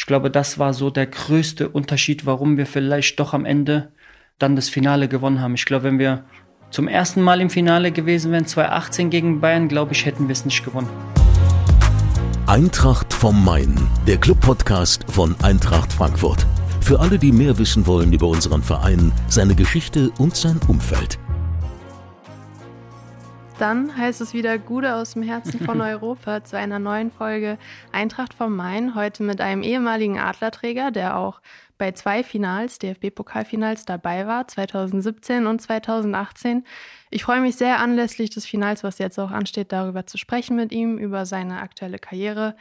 ich glaube, das war so der größte Unterschied, warum wir vielleicht doch am Ende dann das Finale gewonnen haben. Ich glaube, wenn wir zum ersten Mal im Finale gewesen wären, 2018 gegen Bayern, glaube ich, hätten wir es nicht gewonnen. Eintracht vom Main, der Club-Podcast von Eintracht Frankfurt. Für alle, die mehr wissen wollen über unseren Verein, seine Geschichte und sein Umfeld. Dann heißt es wieder Gude aus dem Herzen von Europa zu einer neuen Folge Eintracht vom Main. Heute mit einem ehemaligen Adlerträger, der auch bei zwei Finals, DFB-Pokalfinals, dabei war, 2017 und 2018. Ich freue mich sehr anlässlich des Finals, was jetzt auch ansteht, darüber zu sprechen mit ihm, über seine aktuelle Karriere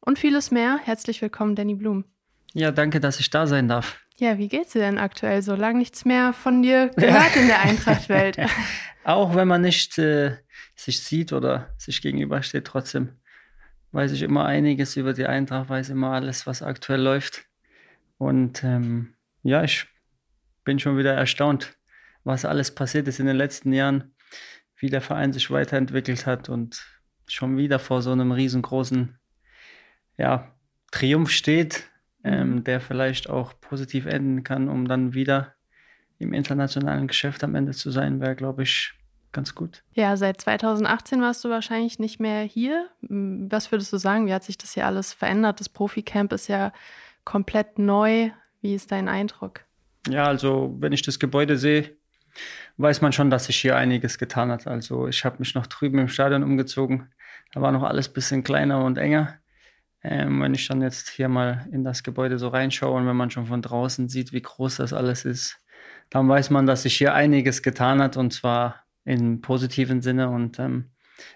und vieles mehr. Herzlich willkommen, Danny Blum. Ja, danke, dass ich da sein darf. Ja, wie geht's dir denn aktuell? So lange nichts mehr von dir gehört in der Eintrachtwelt. Auch wenn man nicht äh, sich sieht oder sich gegenübersteht, trotzdem weiß ich immer einiges über die Eintracht, weiß immer alles, was aktuell läuft. Und ähm, ja, ich bin schon wieder erstaunt, was alles passiert ist in den letzten Jahren, wie der Verein sich weiterentwickelt hat und schon wieder vor so einem riesengroßen ja, Triumph steht, ähm, mhm. der vielleicht auch positiv enden kann, um dann wieder im internationalen Geschäft am Ende zu sein, wäre, glaube ich, ganz gut. Ja, seit 2018 warst du wahrscheinlich nicht mehr hier. Was würdest du sagen? Wie hat sich das hier alles verändert? Das Profi-Camp ist ja komplett neu. Wie ist dein Eindruck? Ja, also wenn ich das Gebäude sehe, weiß man schon, dass sich hier einiges getan hat. Also ich habe mich noch drüben im Stadion umgezogen. Da war noch alles ein bisschen kleiner und enger. Ähm, wenn ich dann jetzt hier mal in das Gebäude so reinschaue und wenn man schon von draußen sieht, wie groß das alles ist, dann weiß man, dass sich hier einiges getan hat und zwar im positiven Sinne. Und ähm,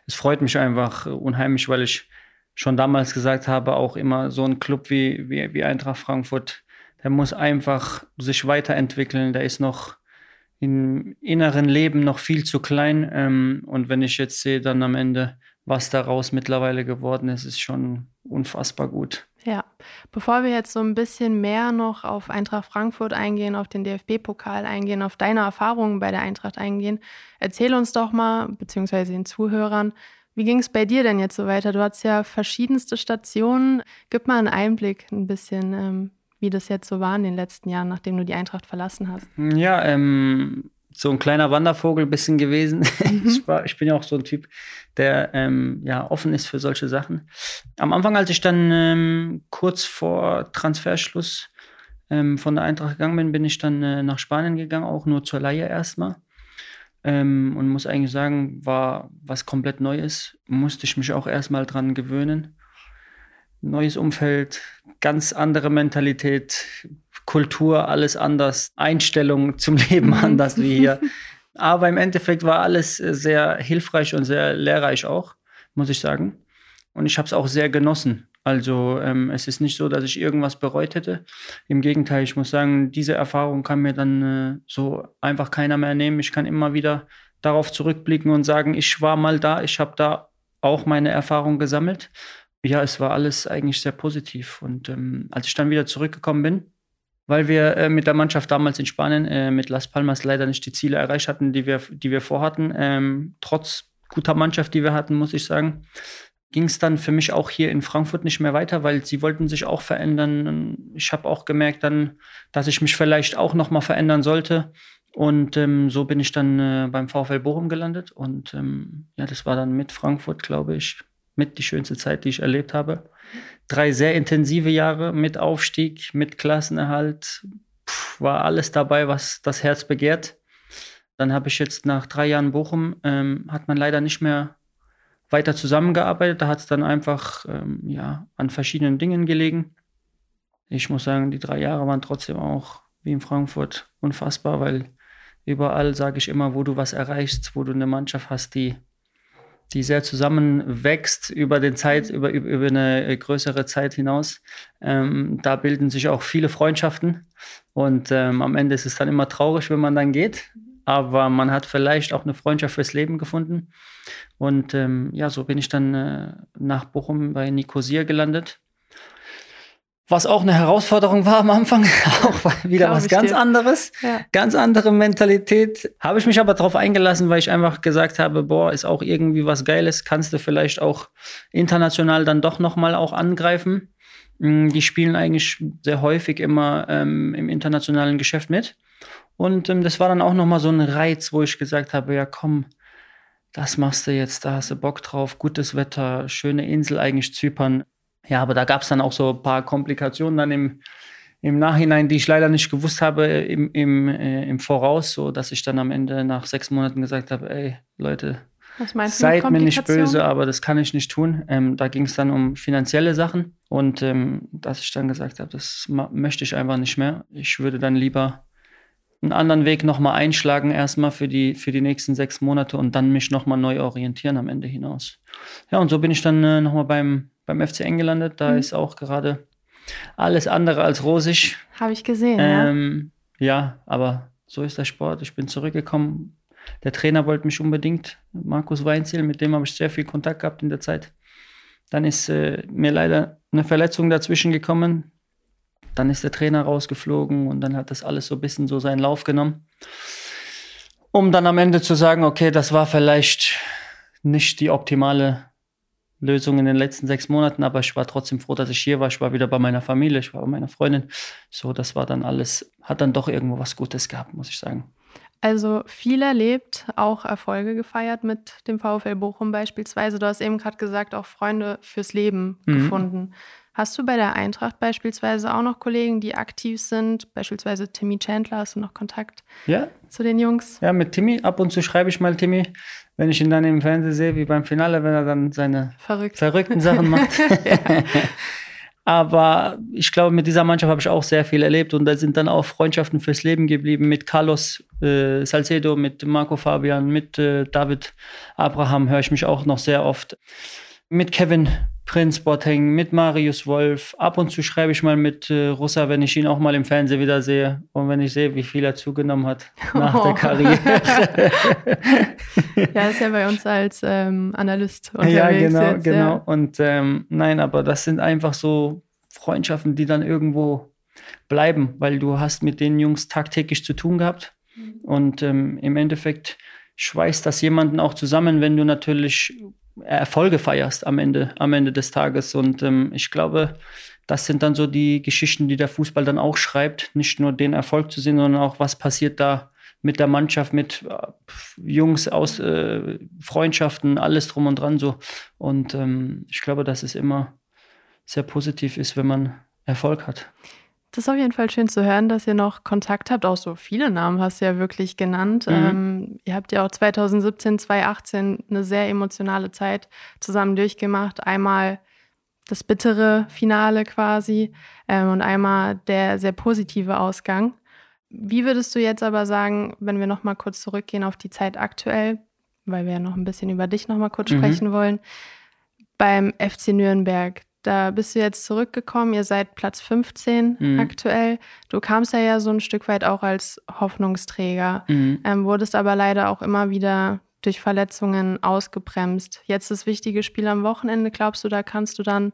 es freut mich einfach unheimlich, weil ich schon damals gesagt habe, auch immer so ein Club wie, wie, wie Eintracht Frankfurt, der muss einfach sich weiterentwickeln. Der ist noch im inneren Leben noch viel zu klein. Ähm, und wenn ich jetzt sehe, dann am Ende, was daraus mittlerweile geworden ist, ist schon unfassbar gut. Ja, bevor wir jetzt so ein bisschen mehr noch auf Eintracht Frankfurt eingehen, auf den DFB-Pokal eingehen, auf deine Erfahrungen bei der Eintracht eingehen, erzähl uns doch mal, beziehungsweise den Zuhörern, wie ging es bei dir denn jetzt so weiter? Du hattest ja verschiedenste Stationen. Gib mal einen Einblick ein bisschen, ähm, wie das jetzt so war in den letzten Jahren, nachdem du die Eintracht verlassen hast. Ja, ähm, so ein kleiner Wandervogel bisschen gewesen. Mhm. ich, war, ich bin ja auch so ein Typ, der ähm, ja offen ist für solche Sachen. Am Anfang, als ich dann ähm, kurz vor Transferschluss ähm, von der Eintracht gegangen bin, bin ich dann äh, nach Spanien gegangen, auch nur zur Leihe erstmal. Ähm, und muss eigentlich sagen, war was komplett Neues. Musste ich mich auch erstmal dran gewöhnen. Neues Umfeld, ganz andere Mentalität, Kultur, alles anders, Einstellung zum Leben mhm. anders wie hier. Aber im Endeffekt war alles sehr hilfreich und sehr lehrreich auch, muss ich sagen. Und ich habe es auch sehr genossen. Also ähm, es ist nicht so, dass ich irgendwas bereut hätte. Im Gegenteil, ich muss sagen, diese Erfahrung kann mir dann äh, so einfach keiner mehr nehmen. Ich kann immer wieder darauf zurückblicken und sagen, ich war mal da, ich habe da auch meine Erfahrung gesammelt. Ja, es war alles eigentlich sehr positiv. Und ähm, als ich dann wieder zurückgekommen bin, weil wir äh, mit der Mannschaft damals in Spanien äh, mit Las Palmas leider nicht die Ziele erreicht hatten, die wir, die wir vorhatten, ähm, trotz guter Mannschaft, die wir hatten, muss ich sagen, ging es dann für mich auch hier in Frankfurt nicht mehr weiter, weil sie wollten sich auch verändern. Ich habe auch gemerkt dann, dass ich mich vielleicht auch noch mal verändern sollte. Und ähm, so bin ich dann äh, beim VfL Bochum gelandet. Und ähm, ja, das war dann mit Frankfurt, glaube ich, mit die schönste Zeit, die ich erlebt habe. Drei sehr intensive Jahre mit Aufstieg, mit Klassenerhalt. Puh, war alles dabei, was das Herz begehrt. Dann habe ich jetzt nach drei Jahren Bochum, ähm, hat man leider nicht mehr weiter zusammengearbeitet. Da hat es dann einfach ähm, ja, an verschiedenen Dingen gelegen. Ich muss sagen, die drei Jahre waren trotzdem auch wie in Frankfurt unfassbar, weil überall sage ich immer, wo du was erreichst, wo du eine Mannschaft hast, die, die sehr zusammenwächst über den Zeit, über, über eine größere Zeit hinaus. Ähm, da bilden sich auch viele Freundschaften. Und ähm, am Ende ist es dann immer traurig, wenn man dann geht aber man hat vielleicht auch eine Freundschaft fürs Leben gefunden. Und ähm, ja, so bin ich dann äh, nach Bochum bei Nicosia gelandet. Was auch eine Herausforderung war am Anfang, auch wieder Glaube was ganz dir. anderes, ja. ganz andere Mentalität. Habe ich mich aber darauf eingelassen, weil ich einfach gesagt habe, boah, ist auch irgendwie was Geiles, kannst du vielleicht auch international dann doch nochmal auch angreifen. Mm, die spielen eigentlich sehr häufig immer ähm, im internationalen Geschäft mit. Und ähm, das war dann auch nochmal so ein Reiz, wo ich gesagt habe, ja komm, das machst du jetzt, da hast du Bock drauf, gutes Wetter, schöne Insel eigentlich Zypern. Ja, aber da gab es dann auch so ein paar Komplikationen dann im, im Nachhinein, die ich leider nicht gewusst habe im, im, äh, im Voraus, so dass ich dann am Ende nach sechs Monaten gesagt habe, ey Leute, seid mir nicht böse, aber das kann ich nicht tun. Ähm, da ging es dann um finanzielle Sachen und ähm, dass ich dann gesagt habe, das möchte ich einfach nicht mehr. Ich würde dann lieber einen anderen Weg nochmal einschlagen, erstmal für die, für die nächsten sechs Monate und dann mich nochmal neu orientieren am Ende hinaus. Ja, und so bin ich dann äh, nochmal beim, beim FC gelandet. Da mhm. ist auch gerade alles andere als rosig. Habe ich gesehen, ähm, ja. Ja, aber so ist der Sport. Ich bin zurückgekommen. Der Trainer wollte mich unbedingt, Markus Weinziel, mit dem habe ich sehr viel Kontakt gehabt in der Zeit. Dann ist äh, mir leider eine Verletzung dazwischen gekommen. Dann ist der Trainer rausgeflogen und dann hat das alles so ein bisschen so seinen Lauf genommen. Um dann am Ende zu sagen, okay, das war vielleicht nicht die optimale Lösung in den letzten sechs Monaten, aber ich war trotzdem froh, dass ich hier war. Ich war wieder bei meiner Familie, ich war bei meiner Freundin. So, das war dann alles, hat dann doch irgendwo was Gutes gehabt, muss ich sagen. Also viel erlebt, auch Erfolge gefeiert mit dem VfL Bochum beispielsweise. Du hast eben gerade gesagt, auch Freunde fürs Leben mhm. gefunden. Hast du bei der Eintracht beispielsweise auch noch Kollegen, die aktiv sind? Beispielsweise Timmy Chandler, hast du noch Kontakt ja. zu den Jungs? Ja, mit Timmy. Ab und zu schreibe ich mal Timmy, wenn ich ihn dann im Fernsehen sehe, wie beim Finale, wenn er dann seine Verrückt. verrückten Sachen macht. Aber ich glaube, mit dieser Mannschaft habe ich auch sehr viel erlebt und da sind dann auch Freundschaften fürs Leben geblieben mit Carlos äh, Salcedo, mit Marco Fabian, mit äh, David Abraham höre ich mich auch noch sehr oft. Mit Kevin Prinz Boateng, mit Marius Wolf. Ab und zu schreibe ich mal mit äh, Russa, wenn ich ihn auch mal im Fernsehen wieder sehe und wenn ich sehe, wie viel er zugenommen hat nach oh. der Karriere. ja, ist ja bei uns als ähm, Analyst unterwegs. Ja, genau, jetzt, genau. Ja. Und ähm, nein, aber das sind einfach so Freundschaften, die dann irgendwo bleiben, weil du hast mit den Jungs tagtäglich zu tun gehabt. Mhm. Und ähm, im Endeffekt schweißt das jemanden auch zusammen, wenn du natürlich Erfolge feierst am Ende, am Ende des Tages. Und ähm, ich glaube, das sind dann so die Geschichten, die der Fußball dann auch schreibt. Nicht nur den Erfolg zu sehen, sondern auch, was passiert da mit der Mannschaft, mit äh, Jungs aus äh, Freundschaften, alles drum und dran so. Und ähm, ich glaube, dass es immer sehr positiv ist, wenn man Erfolg hat. Das ist auf jeden Fall schön zu hören, dass ihr noch Kontakt habt. Auch so viele Namen hast du ja wirklich genannt. Mhm. Ähm, ihr habt ja auch 2017, 2018 eine sehr emotionale Zeit zusammen durchgemacht. Einmal das bittere Finale quasi ähm, und einmal der sehr positive Ausgang. Wie würdest du jetzt aber sagen, wenn wir noch mal kurz zurückgehen auf die Zeit aktuell, weil wir ja noch ein bisschen über dich noch mal kurz mhm. sprechen wollen, beim FC Nürnberg, da bist du jetzt zurückgekommen. Ihr seid Platz 15 mhm. aktuell. Du kamst ja, ja so ein Stück weit auch als Hoffnungsträger, mhm. ähm, wurdest aber leider auch immer wieder durch Verletzungen ausgebremst. Jetzt das wichtige Spiel am Wochenende. Glaubst du, da kannst du dann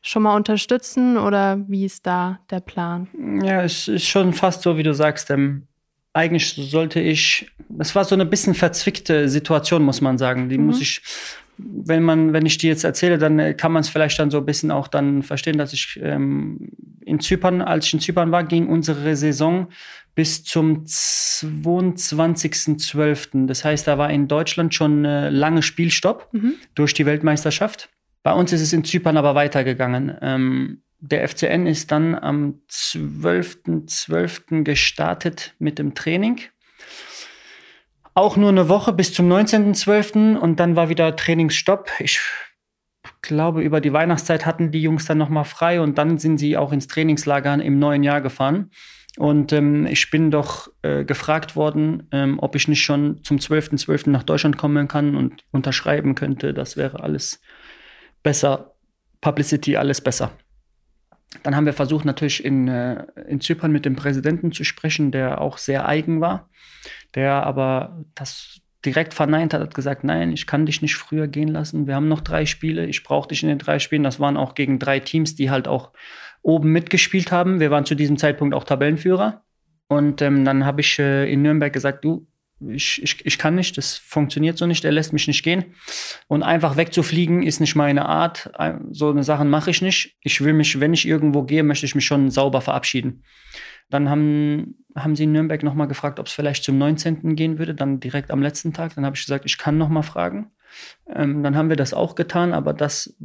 schon mal unterstützen oder wie ist da der Plan? Ja, es ist schon fast so, wie du sagst. Ähm, eigentlich sollte ich, es war so eine bisschen verzwickte Situation, muss man sagen. Die mhm. muss ich wenn man, wenn ich dir jetzt erzähle, dann äh, kann man es vielleicht dann so ein bisschen auch dann verstehen, dass ich ähm, in Zypern, als ich in Zypern war, ging unsere Saison bis zum 22.12. Das heißt, da war in Deutschland schon äh, lange Spielstopp mhm. durch die Weltmeisterschaft. Bei uns ist es in Zypern aber weitergegangen. Ähm, der FCN ist dann am 12.12. .12. gestartet mit dem Training auch nur eine Woche bis zum 19.12. und dann war wieder Trainingsstopp. Ich glaube, über die Weihnachtszeit hatten die Jungs dann nochmal frei und dann sind sie auch ins Trainingslager im neuen Jahr gefahren. Und ähm, ich bin doch äh, gefragt worden, ähm, ob ich nicht schon zum 12.12. .12. nach Deutschland kommen kann und unterschreiben könnte. Das wäre alles besser. Publicity, alles besser. Dann haben wir versucht, natürlich in, äh, in Zypern mit dem Präsidenten zu sprechen, der auch sehr eigen war der aber das direkt verneint hat, hat gesagt, nein, ich kann dich nicht früher gehen lassen. Wir haben noch drei Spiele, ich brauche dich in den drei Spielen. Das waren auch gegen drei Teams, die halt auch oben mitgespielt haben. Wir waren zu diesem Zeitpunkt auch Tabellenführer. Und ähm, dann habe ich äh, in Nürnberg gesagt, du, ich, ich, ich kann nicht, das funktioniert so nicht, er lässt mich nicht gehen. Und einfach wegzufliegen ist nicht meine Art. So eine Sachen mache ich nicht. Ich will mich, wenn ich irgendwo gehe, möchte ich mich schon sauber verabschieden. Dann haben, haben sie in Nürnberg nochmal gefragt, ob es vielleicht zum 19. gehen würde, dann direkt am letzten Tag. Dann habe ich gesagt, ich kann nochmal fragen. Ähm, dann haben wir das auch getan, aber das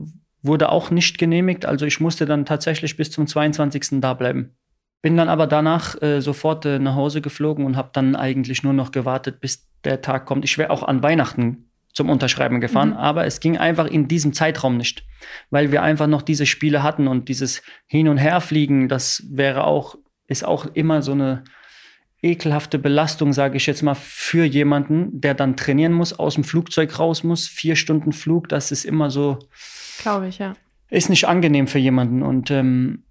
wurde auch nicht genehmigt. Also ich musste dann tatsächlich bis zum 22. da bleiben. Bin dann aber danach äh, sofort äh, nach Hause geflogen und habe dann eigentlich nur noch gewartet, bis der Tag kommt. Ich wäre auch an Weihnachten zum Unterschreiben gefahren, mhm. aber es ging einfach in diesem Zeitraum nicht, weil wir einfach noch diese Spiele hatten und dieses Hin- und Herfliegen, das wäre auch, ist auch immer so eine ekelhafte Belastung, sage ich jetzt mal, für jemanden, der dann trainieren muss, aus dem Flugzeug raus muss, vier Stunden Flug, das ist immer so. Glaube ich, ja. Ist nicht angenehm für jemanden und ähm,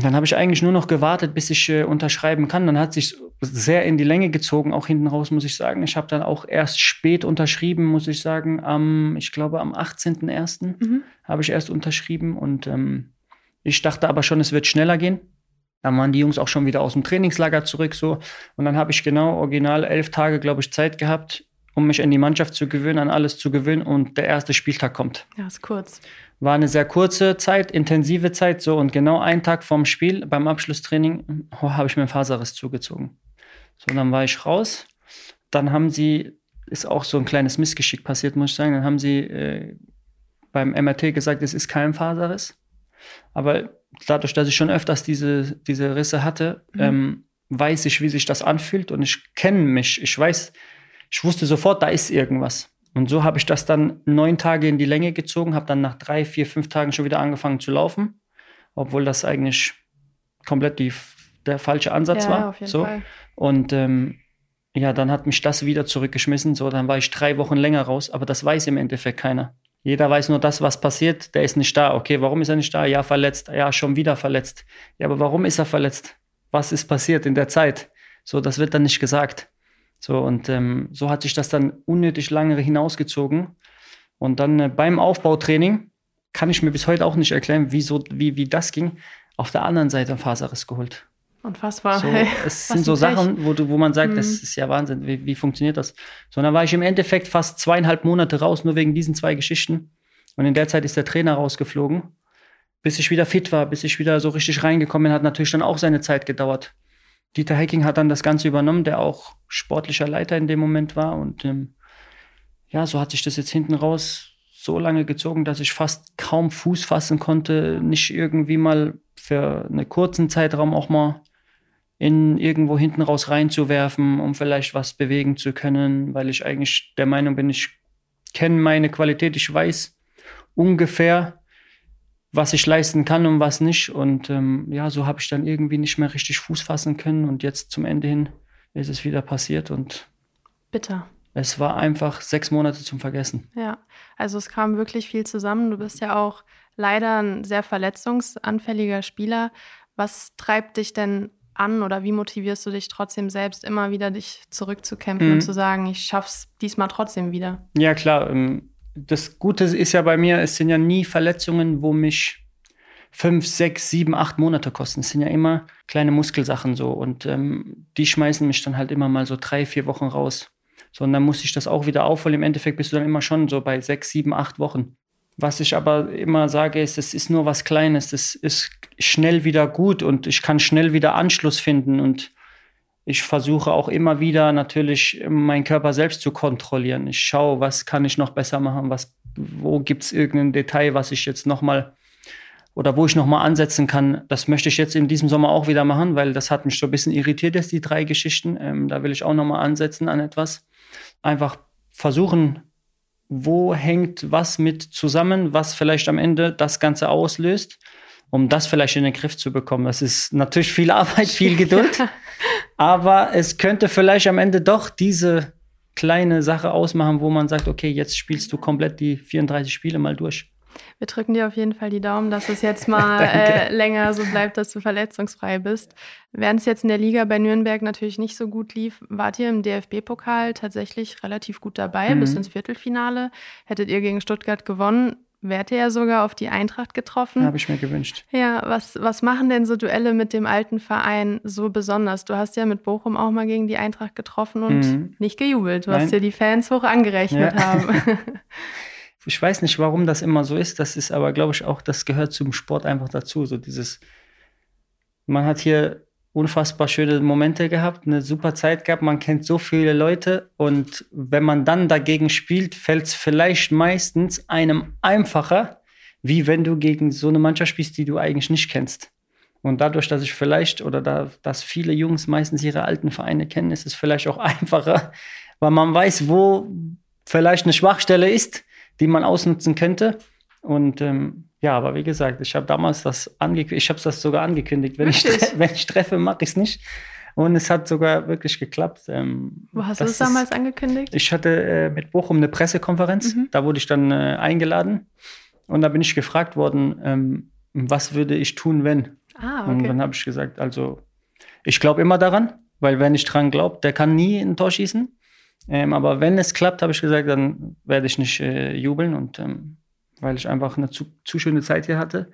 dann habe ich eigentlich nur noch gewartet, bis ich äh, unterschreiben kann. Dann hat sich sehr in die Länge gezogen, auch hinten raus, muss ich sagen. Ich habe dann auch erst spät unterschrieben, muss ich sagen. Am, ich glaube, am 18.01. Mhm. habe ich erst unterschrieben. Und ähm, ich dachte aber schon, es wird schneller gehen. Dann waren die Jungs auch schon wieder aus dem Trainingslager zurück. so Und dann habe ich genau original elf Tage, glaube ich, Zeit gehabt, um mich an die Mannschaft zu gewöhnen, an alles zu gewöhnen. Und der erste Spieltag kommt. Ja, ist kurz. War eine sehr kurze Zeit, intensive Zeit, so und genau einen Tag vorm Spiel, beim Abschlusstraining, oh, habe ich mir einen Faserriss zugezogen. So, dann war ich raus. Dann haben sie, ist auch so ein kleines Missgeschick passiert, muss ich sagen. Dann haben sie äh, beim MRT gesagt, es ist kein Faserriss. Aber dadurch, dass ich schon öfters diese, diese Risse hatte, mhm. ähm, weiß ich, wie sich das anfühlt und ich kenne mich. Ich weiß, ich wusste sofort, da ist irgendwas. Und so habe ich das dann neun Tage in die Länge gezogen, habe dann nach drei, vier, fünf Tagen schon wieder angefangen zu laufen, obwohl das eigentlich komplett die, der falsche Ansatz ja, war. Auf jeden so. Fall. Und ähm, ja, dann hat mich das wieder zurückgeschmissen. So, dann war ich drei Wochen länger raus, aber das weiß im Endeffekt keiner. Jeder weiß nur das, was passiert. Der ist nicht da. Okay, warum ist er nicht da? Ja, verletzt. Ja, schon wieder verletzt. Ja, aber warum ist er verletzt? Was ist passiert in der Zeit? So, das wird dann nicht gesagt. So, und ähm, so hat sich das dann unnötig lange hinausgezogen. Und dann äh, beim Aufbautraining kann ich mir bis heute auch nicht erklären, wieso, wie, wie das ging. Auf der anderen Seite ein Faserriss geholt. Unfassbar. So, es sind so Sachen, wo, du, wo man sagt, mhm. das ist ja Wahnsinn, wie, wie funktioniert das? So, dann war ich im Endeffekt fast zweieinhalb Monate raus, nur wegen diesen zwei Geschichten. Und in der Zeit ist der Trainer rausgeflogen. Bis ich wieder fit war, bis ich wieder so richtig reingekommen bin, hat natürlich dann auch seine Zeit gedauert. Dieter Hecking hat dann das Ganze übernommen, der auch sportlicher Leiter in dem Moment war. Und ähm, ja, so hat sich das jetzt hinten raus so lange gezogen, dass ich fast kaum Fuß fassen konnte, nicht irgendwie mal für einen kurzen Zeitraum auch mal in irgendwo hinten raus reinzuwerfen, um vielleicht was bewegen zu können, weil ich eigentlich der Meinung bin, ich kenne meine Qualität, ich weiß ungefähr, was ich leisten kann und was nicht. Und ähm, ja, so habe ich dann irgendwie nicht mehr richtig Fuß fassen können. Und jetzt zum Ende hin ist es wieder passiert und bitter. Es war einfach sechs Monate zum Vergessen. Ja, also es kam wirklich viel zusammen. Du bist ja auch leider ein sehr verletzungsanfälliger Spieler. Was treibt dich denn an oder wie motivierst du dich trotzdem selbst immer wieder, dich zurückzukämpfen mhm. und zu sagen, ich schaff's diesmal trotzdem wieder? Ja, klar. Ähm, das Gute ist ja bei mir, es sind ja nie Verletzungen, wo mich fünf, sechs, sieben, acht Monate kosten. Es sind ja immer kleine Muskelsachen so und ähm, die schmeißen mich dann halt immer mal so drei, vier Wochen raus. So, und dann muss ich das auch wieder aufholen. Im Endeffekt bist du dann immer schon so bei sechs, sieben, acht Wochen. Was ich aber immer sage, ist, es ist nur was Kleines. Das ist schnell wieder gut und ich kann schnell wieder Anschluss finden und ich versuche auch immer wieder natürlich meinen Körper selbst zu kontrollieren. Ich schaue, was kann ich noch besser machen, was, wo gibt es irgendein Detail, was ich jetzt nochmal oder wo ich nochmal ansetzen kann. Das möchte ich jetzt in diesem Sommer auch wieder machen, weil das hat mich so ein bisschen irritiert, jetzt die drei Geschichten. Ähm, da will ich auch nochmal ansetzen an etwas. Einfach versuchen, wo hängt was mit zusammen, was vielleicht am Ende das Ganze auslöst um das vielleicht in den Griff zu bekommen. Das ist natürlich viel Arbeit, viel Geduld, aber es könnte vielleicht am Ende doch diese kleine Sache ausmachen, wo man sagt, okay, jetzt spielst du komplett die 34 Spiele mal durch. Wir drücken dir auf jeden Fall die Daumen, dass es jetzt mal äh, länger so bleibt, dass du verletzungsfrei bist. Während es jetzt in der Liga bei Nürnberg natürlich nicht so gut lief, wart ihr im DFB-Pokal tatsächlich relativ gut dabei, mhm. bis ins Viertelfinale. Hättet ihr gegen Stuttgart gewonnen, ihr ja sogar auf die Eintracht getroffen. Habe ich mir gewünscht. Ja, was, was machen denn so Duelle mit dem alten Verein so besonders? Du hast ja mit Bochum auch mal gegen die Eintracht getroffen und mhm. nicht gejubelt, was dir die Fans hoch angerechnet ja. haben. ich weiß nicht, warum das immer so ist. Das ist aber, glaube ich, auch, das gehört zum Sport einfach dazu. So dieses, man hat hier unfassbar schöne Momente gehabt, eine super Zeit gehabt, man kennt so viele Leute und wenn man dann dagegen spielt, fällt es vielleicht meistens einem einfacher, wie wenn du gegen so eine Mannschaft spielst, die du eigentlich nicht kennst. Und dadurch, dass ich vielleicht oder da, dass viele Jungs meistens ihre alten Vereine kennen, ist es vielleicht auch einfacher, weil man weiß, wo vielleicht eine Schwachstelle ist, die man ausnutzen könnte. Und ähm, ja, aber wie gesagt, ich habe damals das angekündigt, ich habe das sogar angekündigt. Wenn ich, wenn ich treffe, mache ich es nicht. Und es hat sogar wirklich geklappt. Ähm, Wo hast du es damals angekündigt? Ich hatte äh, mit Bochum eine Pressekonferenz. Mhm. Da wurde ich dann äh, eingeladen. Und da bin ich gefragt worden, ähm, was würde ich tun, wenn? Ah, okay. Und dann habe ich gesagt, also ich glaube immer daran, weil wer nicht dran glaubt, der kann nie ein Tor schießen. Ähm, aber wenn es klappt, habe ich gesagt, dann werde ich nicht äh, jubeln. Und ähm, weil ich einfach eine zu, zu schöne Zeit hier hatte.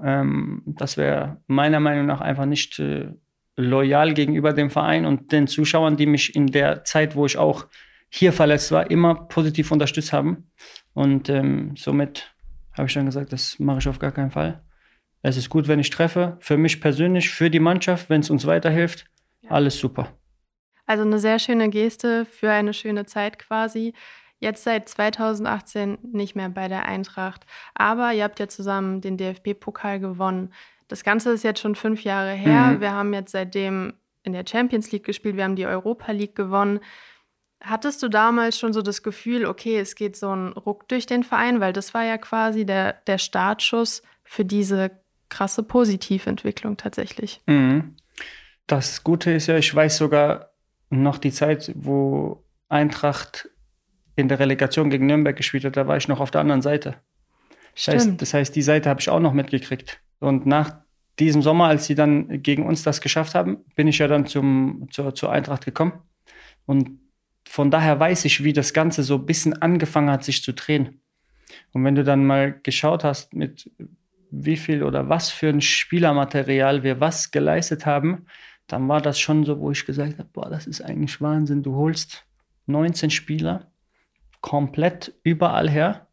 Ähm, das wäre meiner Meinung nach einfach nicht äh, loyal gegenüber dem Verein und den Zuschauern, die mich in der Zeit, wo ich auch hier verletzt war, immer positiv unterstützt haben. Und ähm, somit habe ich dann gesagt, das mache ich auf gar keinen Fall. Es ist gut, wenn ich treffe. Für mich persönlich, für die Mannschaft, wenn es uns weiterhilft, ja. alles super. Also eine sehr schöne Geste für eine schöne Zeit quasi jetzt seit 2018 nicht mehr bei der Eintracht. Aber ihr habt ja zusammen den DFB-Pokal gewonnen. Das Ganze ist jetzt schon fünf Jahre her. Mhm. Wir haben jetzt seitdem in der Champions League gespielt, wir haben die Europa League gewonnen. Hattest du damals schon so das Gefühl, okay, es geht so ein Ruck durch den Verein, weil das war ja quasi der, der Startschuss für diese krasse Positiventwicklung tatsächlich. Mhm. Das Gute ist ja, ich weiß sogar noch die Zeit, wo Eintracht in der Relegation gegen Nürnberg gespielt hat, da war ich noch auf der anderen Seite. Das heißt, das heißt, die Seite habe ich auch noch mitgekriegt. Und nach diesem Sommer, als sie dann gegen uns das geschafft haben, bin ich ja dann zum, zur, zur Eintracht gekommen. Und von daher weiß ich, wie das Ganze so ein bisschen angefangen hat, sich zu drehen. Und wenn du dann mal geschaut hast, mit wie viel oder was für ein Spielermaterial wir was geleistet haben, dann war das schon so, wo ich gesagt habe, boah, das ist eigentlich Wahnsinn. Du holst 19 Spieler, komplett überall her.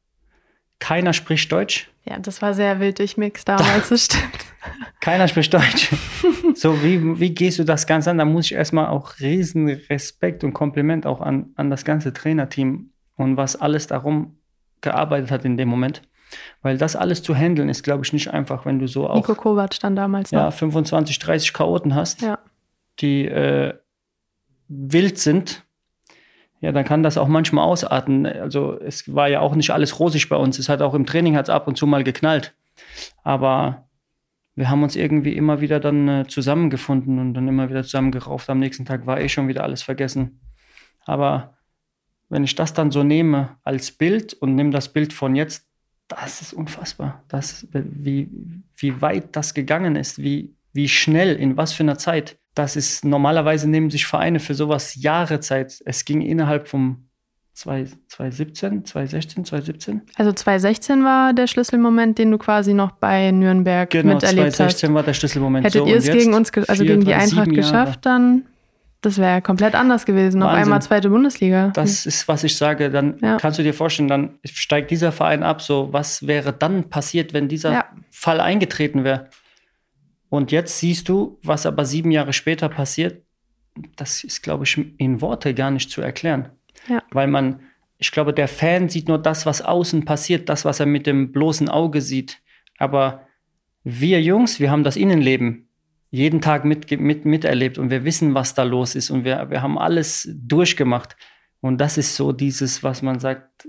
Keiner spricht Deutsch. Ja, das war sehr wild durchmixed damals, das stimmt. Keiner spricht Deutsch. so, wie, wie gehst du das Ganze an? Da muss ich erstmal auch riesen Respekt und Kompliment auch an, an das ganze Trainerteam und was alles darum gearbeitet hat in dem Moment. Weil das alles zu handeln ist, glaube ich, nicht einfach, wenn du so auch. Nico Kovac stand damals noch. Ja, 25, 30 Chaoten hast, ja. die äh, wild sind ja, dann kann das auch manchmal ausarten. Also es war ja auch nicht alles rosig bei uns. Es hat auch im Training hat's ab und zu mal geknallt. Aber wir haben uns irgendwie immer wieder dann äh, zusammengefunden und dann immer wieder zusammengerauft. Am nächsten Tag war eh schon wieder alles vergessen. Aber wenn ich das dann so nehme als Bild und nehme das Bild von jetzt, das ist unfassbar. Das, wie, wie weit das gegangen ist, wie, wie schnell, in was für einer Zeit. Das ist normalerweise nehmen sich Vereine für sowas Jahre Zeit. Es ging innerhalb vom 2017, 2016, 2017. Also 2016 war der Schlüsselmoment, den du quasi noch bei Nürnberg genau, miterlebt hast. Genau, 2016 war der Schlüsselmoment. Hättet so, ihr es gegen uns, also vier, gegen die Eintracht geschafft, dann das wäre komplett anders gewesen. Wahnsinn. Auf einmal zweite Bundesliga. Das ist, was ich sage. Dann ja. kannst du dir vorstellen, dann steigt dieser Verein ab. So, was wäre dann passiert, wenn dieser ja. Fall eingetreten wäre? Und jetzt siehst du, was aber sieben Jahre später passiert. Das ist, glaube ich, in Worte gar nicht zu erklären. Ja. Weil man, ich glaube, der Fan sieht nur das, was außen passiert, das, was er mit dem bloßen Auge sieht. Aber wir Jungs, wir haben das Innenleben jeden Tag mit, mit, miterlebt und wir wissen, was da los ist und wir, wir haben alles durchgemacht. Und das ist so dieses, was man sagt,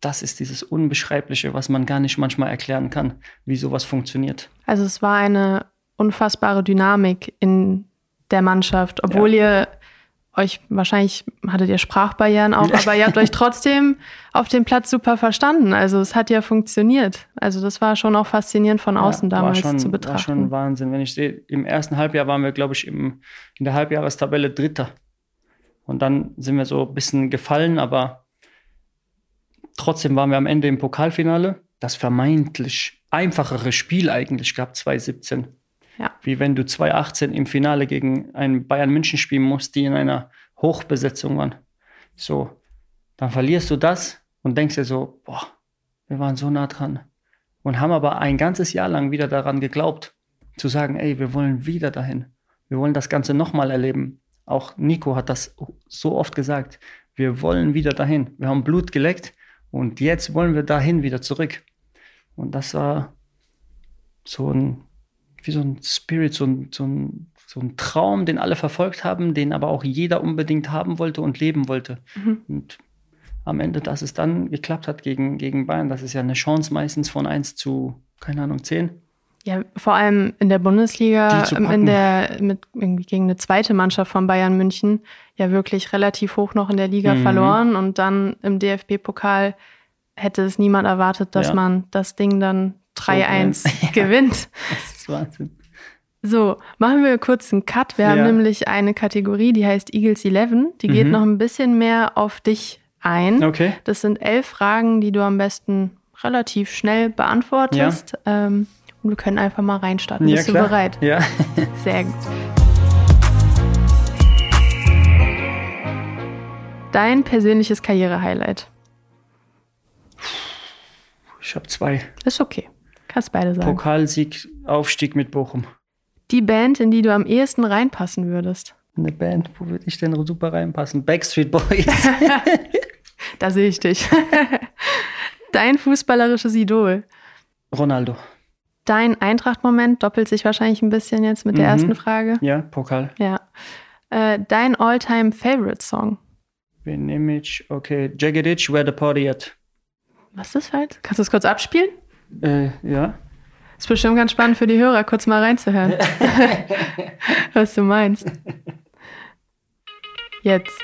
das ist dieses Unbeschreibliche, was man gar nicht manchmal erklären kann, wie sowas funktioniert. Also es war eine unfassbare Dynamik in der Mannschaft, obwohl ja. ihr euch wahrscheinlich hattet ihr Sprachbarrieren auch, aber ihr habt euch trotzdem auf dem Platz super verstanden. Also es hat ja funktioniert. Also das war schon auch faszinierend von außen ja, damals schon, zu betrachten. War schon Wahnsinn. Wenn ich sehe, im ersten Halbjahr waren wir, glaube ich, im, in der Halbjahrestabelle Dritter. Und dann sind wir so ein bisschen gefallen, aber trotzdem waren wir am Ende im Pokalfinale das vermeintlich einfachere Spiel eigentlich gab 2017. Ja. Wie wenn du 2018 im Finale gegen einen Bayern München spielen musst, die in einer Hochbesetzung waren. So, dann verlierst du das und denkst dir so, boah, wir waren so nah dran. Und haben aber ein ganzes Jahr lang wieder daran geglaubt, zu sagen, ey, wir wollen wieder dahin. Wir wollen das Ganze nochmal erleben. Auch Nico hat das so oft gesagt. Wir wollen wieder dahin. Wir haben Blut geleckt und jetzt wollen wir dahin wieder zurück. Und das war so ein, wie so ein Spirit, so ein, so ein, so ein Traum, den alle verfolgt haben, den aber auch jeder unbedingt haben wollte und leben wollte. Mhm. Und am Ende, dass es dann geklappt hat gegen, gegen Bayern, das ist ja eine Chance meistens von 1 zu, keine Ahnung, 10. Ja, vor allem in der Bundesliga, ähm, in der, mit, irgendwie gegen eine zweite Mannschaft von Bayern München, ja wirklich relativ hoch noch in der Liga Mhm. verloren und dann im DFB-Pokal hätte es niemand erwartet, dass Ja. man das Ding dann 3-1 Ja. gewinnt. Ist Wahnsinn. So, machen wir kurz einen Cut. Wir haben Ja. nämlich eine Kategorie, die heißt Eagles 11. Die geht Mhm. noch ein bisschen mehr auf dich ein. Okay. Das sind elf Fragen, die du am besten relativ schnell beantwortest. Ähm, und wir können einfach mal reinstarten. Bist klar. du bereit? Ja. Sehr gut. Dein persönliches Karriere-Highlight. Ich habe zwei. Ist okay. Kannst beide sagen. Pokalsieg, Aufstieg mit Bochum. Die Band, in die du am ehesten reinpassen würdest. Eine Band, wo würde ich denn super reinpassen? Backstreet Boys. Da sehe ich dich. Dein fußballerisches Idol. Ronaldo. Dein Eintracht-Moment doppelt sich wahrscheinlich ein bisschen jetzt mit der Mhm. ersten Frage. Ja, Pokal. Ja. Äh, dein All-Time-Favorite-Song. Wen nehme ich? Okay, Jagged Where the Party at? Was ist das halt? Kannst du es kurz abspielen? Äh, ja. Ist bestimmt ganz spannend für die Hörer, kurz mal reinzuhören. Was du meinst. Jetzt.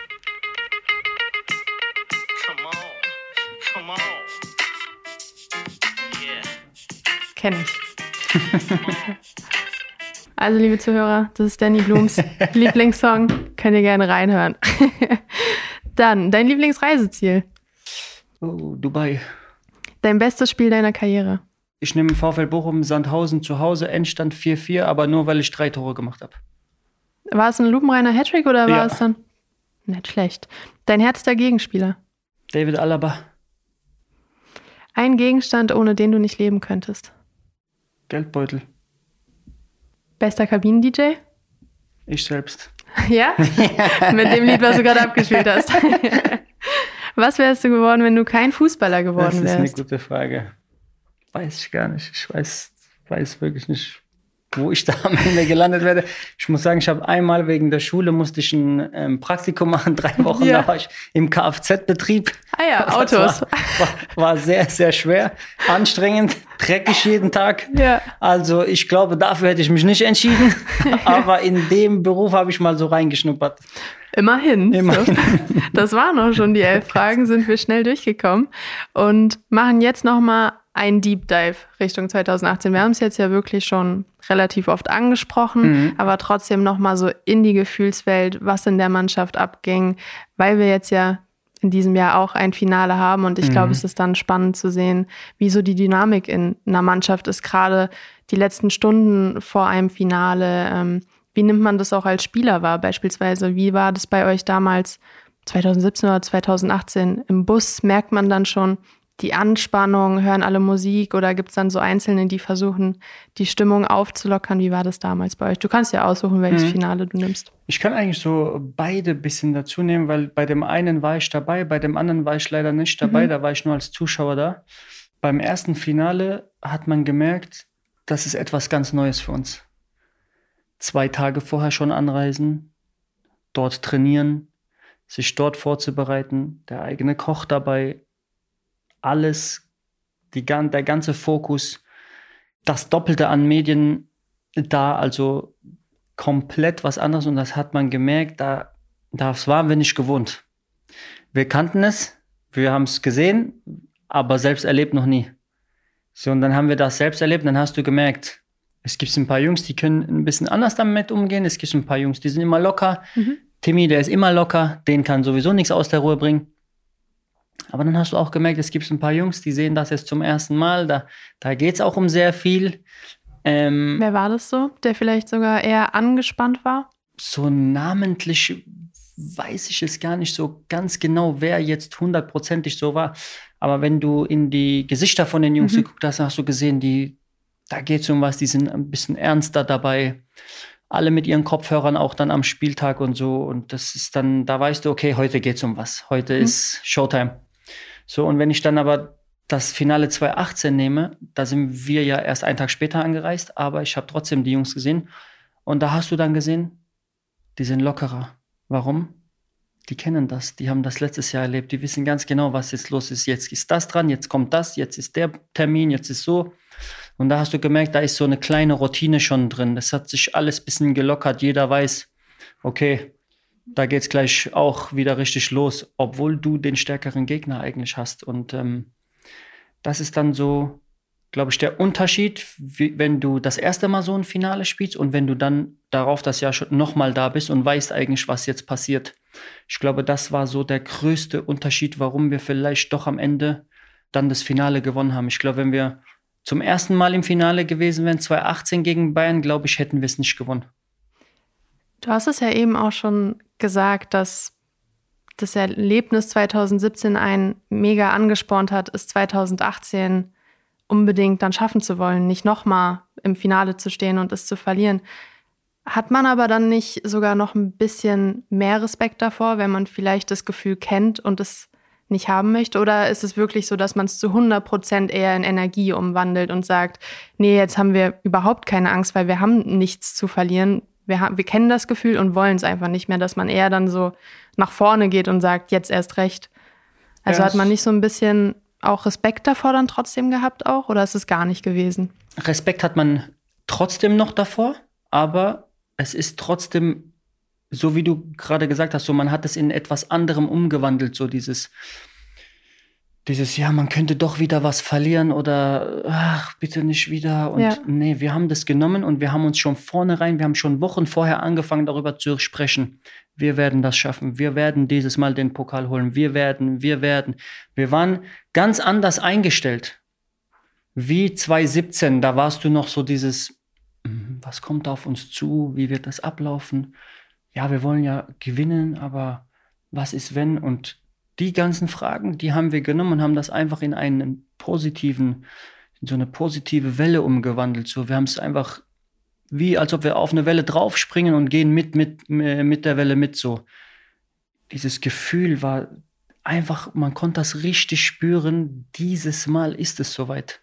Kenne ich. Also, liebe Zuhörer, das ist Danny Blums Lieblingssong. Könnt ihr gerne reinhören. Dann, dein Lieblingsreiseziel. Oh, Dubai. Dein bestes Spiel deiner Karriere. Ich nehme VfL Bochum Sandhausen zu Hause, Endstand 4-4, aber nur weil ich drei Tore gemacht habe. War es ein lupenreiner Hattrick oder war Ja. es dann? Nicht schlecht. Dein härtester Gegenspieler. David Alaba, Ein Gegenstand, ohne den du nicht leben könntest. Geldbeutel. Bester Kabinen-DJ? Ich selbst. Ja? Mit dem Lied, was du gerade abgespielt hast. was wärst du geworden, wenn du kein Fußballer Das geworden ist eine wärst? gute Frage. Weiß ich gar nicht. Ich weiß, weiß wirklich nicht, wo ich da am Ende gelandet werde. Ich muss sagen, ich habe einmal wegen der Schule musste ich ein ähm, Praktikum machen, drei Wochen, Ja. da war ich im Kfz-Betrieb. Ah ja, Das Autos. War, war, war sehr, sehr schwer, anstrengend, dreckig jeden Tag. Ja. Also ich glaube, dafür hätte ich mich nicht entschieden. Aber in dem Beruf habe ich mal so reingeschnuppert. Immerhin. Immerhin. So. Das waren auch schon die elf Fragen, sind wir schnell durchgekommen und machen jetzt nochmal einen Deep Dive Richtung 2018. Wir haben es jetzt ja wirklich schon relativ oft angesprochen, aber trotzdem nochmal so in die Gefühlswelt, was in der Mannschaft abging, weil wir jetzt ja in diesem Jahr auch ein Finale haben und ich glaube, es ist dann spannend zu sehen, wie so die Dynamik in einer Mannschaft ist, gerade die letzten Stunden vor einem Finale. Ähm, wie nimmt man das auch als Spieler wahr? Beispielsweise, wie war das bei euch damals 2017 oder 2018 im Bus? Merkt man dann schon die Anspannung, hören alle Musik oder gibt es dann so Einzelne, die versuchen, die Stimmung aufzulockern? Wie war das damals bei euch? Du kannst ja aussuchen, welches Mhm. Finale du nimmst. Ich kann eigentlich so beide ein bisschen dazu nehmen, weil bei dem einen war ich dabei, bei dem anderen war ich leider nicht dabei, Mhm. da war ich nur als Zuschauer da. Beim ersten Finale hat man gemerkt, das ist etwas ganz Neues für uns. Zwei Tage vorher schon anreisen, dort trainieren, sich dort vorzubereiten, der eigene Koch dabei, alles, die, der ganze Fokus, das Doppelte an Medien da, also komplett was anderes und das hat man gemerkt, da, das waren wir nicht gewohnt. Wir kannten es, wir haben es gesehen, aber selbst erlebt noch nie. So, und dann haben wir das selbst erlebt, dann hast du gemerkt, es gibt ein paar Jungs, die können ein bisschen anders damit umgehen, es gibt ein paar Jungs, die sind immer locker. Mhm. Timmy, der ist immer locker, den kann sowieso nichts aus der Ruhe bringen. Aber dann hast du auch gemerkt, es gibt ein paar Jungs, die sehen das jetzt zum ersten Mal. Da, da geht es auch um sehr viel. Ähm, Wer war das so, der vielleicht sogar eher angespannt war? so namentlich weiß ich es gar nicht so ganz genau, wer jetzt hundertprozentig so war. Aber wenn du in die Gesichter von den Jungs Mhm. geguckt hast, hast du gesehen, die, da geht es um was, die sind ein bisschen ernster dabei. Alle mit ihren Kopfhörern auch dann am Spieltag und so. Und das ist dann, da weißt du, okay, heute geht es um was. Heute Mhm. ist Showtime. So, und wenn ich dann aber das Finale 2018 nehme, da sind wir ja erst einen Tag später angereist, aber ich habe trotzdem die Jungs gesehen. Und da hast du dann gesehen, die sind lockerer. Warum? Die kennen das, die haben das letztes Jahr erlebt, die wissen ganz genau, was jetzt los ist. Jetzt ist das dran, jetzt kommt das, jetzt ist der Termin, jetzt ist so. Und da hast du gemerkt, da ist so eine kleine Routine schon drin. Das hat sich alles ein bisschen gelockert. Jeder weiß, okay, da geht es gleich auch wieder richtig los, obwohl du den stärkeren Gegner eigentlich hast. Und ähm, das ist dann so, glaube ich, der Unterschied, wie, wenn du das erste Mal so ein Finale spielst und wenn du dann darauf das Jahr schon nochmal da bist und weißt eigentlich, was jetzt passiert. Ich glaube, das war so der größte Unterschied, warum wir vielleicht doch am Ende dann das Finale gewonnen haben. Ich glaube, wenn wir zum ersten Mal im Finale gewesen wären, 2018 gegen Bayern, glaube ich, hätten wir es nicht gewonnen. Du hast es ja eben auch schon gesagt, dass das Erlebnis 2017 einen mega angespornt hat, es 2018 unbedingt dann schaffen zu wollen, nicht nochmal im Finale zu stehen und es zu verlieren. Hat man aber dann nicht sogar noch ein bisschen mehr Respekt davor, wenn man vielleicht das Gefühl kennt und es nicht haben möchte? Oder ist es wirklich so, dass man es zu 100 Prozent eher in Energie umwandelt und sagt, nee, jetzt haben wir überhaupt keine Angst, weil wir haben nichts zu verlieren. Wir, haben, wir kennen das Gefühl und wollen es einfach nicht mehr, dass man eher dann so nach vorne geht und sagt, jetzt erst recht. Also Ja, hat man nicht so ein bisschen auch Respekt davor dann trotzdem gehabt auch oder ist es gar nicht gewesen? Respekt hat man trotzdem noch davor, aber es ist trotzdem, so wie du gerade gesagt hast, so man hat es in etwas anderem umgewandelt, so dieses, dieses, ja, man könnte doch wieder was verlieren oder ach, bitte nicht wieder. Und Ja. nee, wir haben das genommen und wir haben uns schon vornherein, wir haben schon Wochen vorher angefangen, darüber zu sprechen. Wir werden das schaffen. Wir werden dieses Mal den Pokal holen. Wir werden, wir werden. Wir waren ganz anders eingestellt wie 2017, da warst du noch so dieses, "Mm, was kommt auf uns zu, wie wird das ablaufen? Ja, wir wollen ja gewinnen, aber was ist wenn? Und die ganzen Fragen, die haben wir genommen und haben das einfach in einen positiven, in so eine positive Welle umgewandelt. So, wir haben es einfach wie, als ob wir auf eine Welle draufspringen und gehen mit, mit, mit der Welle mit so. Dieses Gefühl war einfach, man konnte das richtig spüren, dieses Mal ist es soweit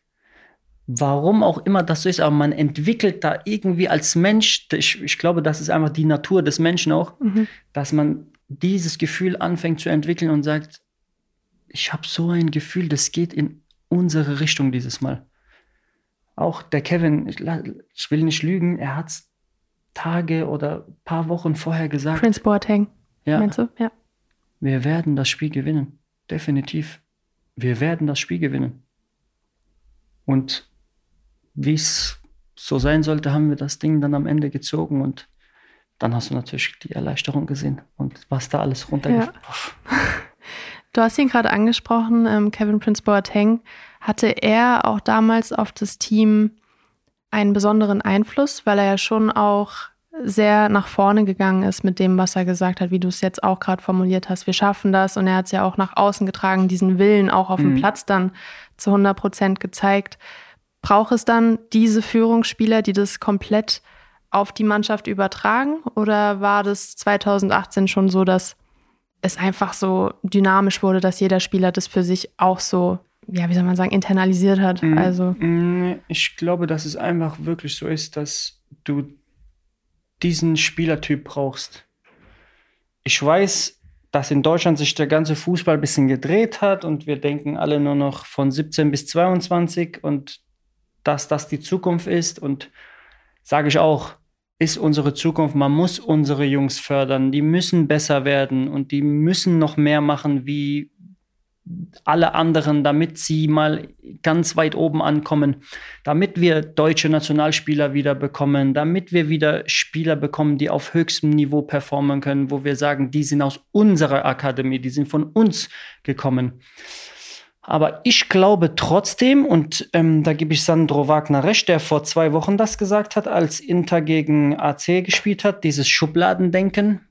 warum auch immer das so ist, aber man entwickelt da irgendwie als Mensch, ich, ich glaube, das ist einfach die Natur des Menschen auch, Mhm. dass man dieses Gefühl anfängt zu entwickeln und sagt, ich habe so ein Gefühl, das geht in unsere Richtung dieses Mal. Auch der Kevin, ich, ich will nicht lügen, er hat es Tage oder paar Wochen vorher gesagt, Prince Boateng, ja, meinst du? Ja. wir werden das Spiel gewinnen. Definitiv. Wir werden das Spiel gewinnen. Und wie es so sein sollte, haben wir das Ding dann am Ende gezogen und dann hast du natürlich die Erleichterung gesehen und was da alles runtergefallen Du hast ihn gerade angesprochen, ähm, Kevin Prince Boateng. Hatte er auch damals auf das Team einen besonderen Einfluss, weil er ja schon auch sehr nach vorne gegangen ist mit dem, was er gesagt hat, wie du es jetzt auch gerade formuliert hast. Wir schaffen das und er hat es ja auch nach außen getragen, diesen Willen auch auf dem Mhm. Platz dann zu 100 Prozent gezeigt. Braucht es dann diese Führungsspieler, die das komplett auf die Mannschaft übertragen? Oder war das 2018 schon so, dass es einfach so dynamisch wurde, dass jeder Spieler das für sich auch so, ja, wie soll man sagen, internalisiert hat? Mhm. Also, Mm, Ich glaube, dass es einfach wirklich so ist, dass du diesen Spielertyp brauchst. Ich weiß, dass in Deutschland sich der ganze Fußball ein bisschen gedreht hat und wir denken alle nur noch von 17 bis 22 und dass das die Zukunft ist und sage ich auch, ist unsere Zukunft. Man muss unsere Jungs fördern. Die müssen besser werden und die müssen noch mehr machen wie alle anderen, damit sie mal ganz weit oben ankommen, damit wir deutsche Nationalspieler wieder bekommen, damit wir wieder Spieler bekommen, die auf höchstem Niveau performen können, wo wir sagen, die sind aus unserer Akademie, die sind von uns gekommen. Aber ich glaube trotzdem, und ähm, da gebe ich Sandro Wagner recht, der vor zwei Wochen das gesagt hat, als Inter gegen AC gespielt hat, dieses Schubladendenken,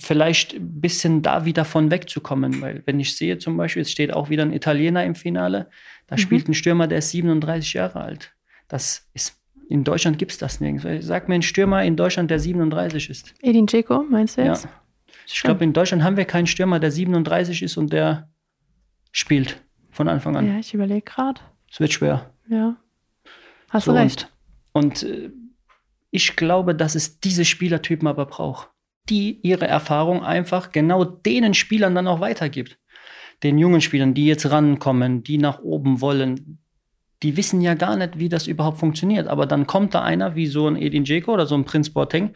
vielleicht ein bisschen da wieder von wegzukommen. Weil wenn ich sehe zum Beispiel, es steht auch wieder ein Italiener im Finale, da mhm. spielt ein Stürmer, der ist 37 Jahre alt. Das ist, in Deutschland gibt es das nirgends. Sag mir einen Stürmer in Deutschland, der 37 ist. Edin Dzeko, meinst du jetzt? Ja. Ich glaube, in Deutschland haben wir keinen Stürmer, der 37 ist und der spielt von Anfang an. Ja, ich überlege gerade. Es wird schwer. Ja. Hast so, du recht. Und, und äh, ich glaube, dass es diese Spielertypen aber braucht die ihre Erfahrung einfach genau denen Spielern dann auch weitergibt. Den jungen Spielern, die jetzt rankommen, die nach oben wollen, die wissen ja gar nicht, wie das überhaupt funktioniert. Aber dann kommt da einer wie so ein Edin Dzeko oder so ein Prinz Boateng